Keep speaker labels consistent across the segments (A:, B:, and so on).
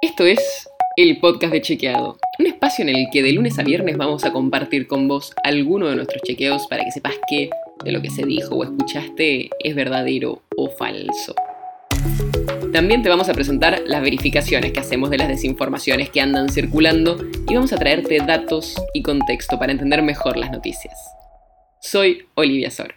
A: Esto es el podcast de Chequeado, un espacio en el que de lunes a viernes vamos a compartir con vos alguno de nuestros chequeos para que sepas que de lo que se dijo o escuchaste es verdadero o falso. También te vamos a presentar las verificaciones que hacemos de las desinformaciones que andan circulando y vamos a traerte datos y contexto para entender mejor las noticias. Soy Olivia Sor.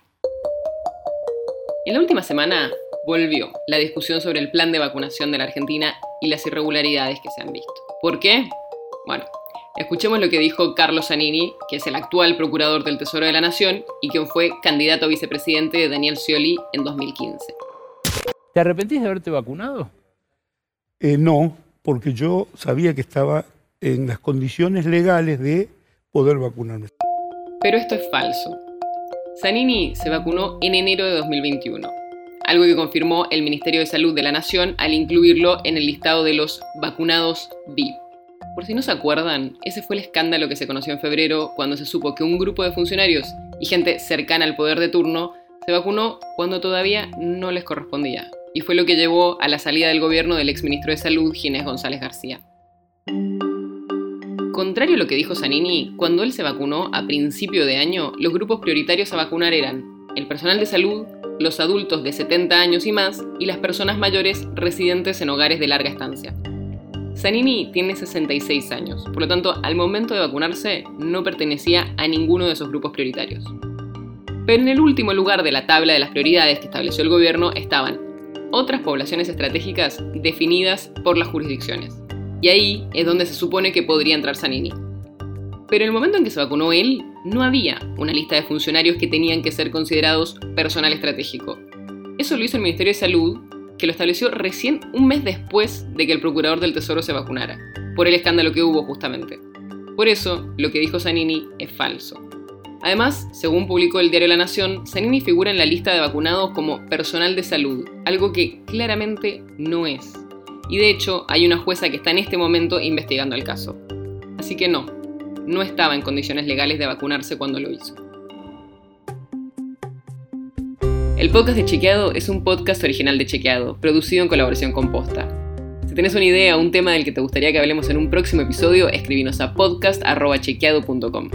A: En la última semana volvió la discusión sobre el plan de vacunación de la Argentina y las irregularidades que se han visto. ¿Por qué? Bueno, escuchemos lo que dijo Carlos Zanini, que es el actual procurador del Tesoro de la Nación y quien fue candidato a vicepresidente de Daniel Scioli en 2015.
B: ¿Te arrepentís de haberte vacunado?
C: Eh, no, porque yo sabía que estaba en las condiciones legales de poder vacunarme.
A: Pero esto es falso. Zanini se vacunó en enero de 2021 algo que confirmó el Ministerio de Salud de la Nación al incluirlo en el listado de los vacunados VIP. Por si no se acuerdan, ese fue el escándalo que se conoció en febrero cuando se supo que un grupo de funcionarios y gente cercana al poder de turno se vacunó cuando todavía no les correspondía. Y fue lo que llevó a la salida del gobierno del exministro de Salud, Ginés González García. Contrario a lo que dijo Zanini, cuando él se vacunó a principio de año, los grupos prioritarios a vacunar eran el personal de salud, los adultos de 70 años y más y las personas mayores residentes en hogares de larga estancia. Zanini tiene 66 años, por lo tanto, al momento de vacunarse no pertenecía a ninguno de esos grupos prioritarios. Pero en el último lugar de la tabla de las prioridades que estableció el gobierno estaban otras poblaciones estratégicas definidas por las jurisdicciones. Y ahí es donde se supone que podría entrar Zanini. Pero en el momento en que se vacunó él, no había una lista de funcionarios que tenían que ser considerados personal estratégico. Eso lo hizo el Ministerio de Salud, que lo estableció recién un mes después de que el Procurador del Tesoro se vacunara, por el escándalo que hubo justamente. Por eso, lo que dijo Zanini es falso. Además, según publicó el diario La Nación, Zanini figura en la lista de vacunados como personal de salud, algo que claramente no es. Y de hecho, hay una jueza que está en este momento investigando el caso. Así que no, no estaba en condiciones legales de vacunarse cuando lo hizo. El podcast de Chequeado es un podcast original de Chequeado, producido en colaboración con Posta. Si tenés una idea o un tema del que te gustaría que hablemos en un próximo episodio, escribinos a podcast.chequeado.com.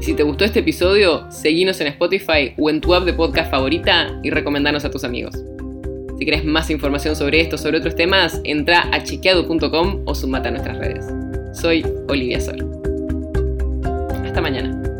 A: Si te gustó este episodio, seguinos en Spotify o en tu app de podcast favorita y recomendanos a tus amigos. Si querés más información sobre esto o sobre otros temas, entra a chequeado.com o sumate a nuestras redes. Soy Olivia Sol. Hasta mañana.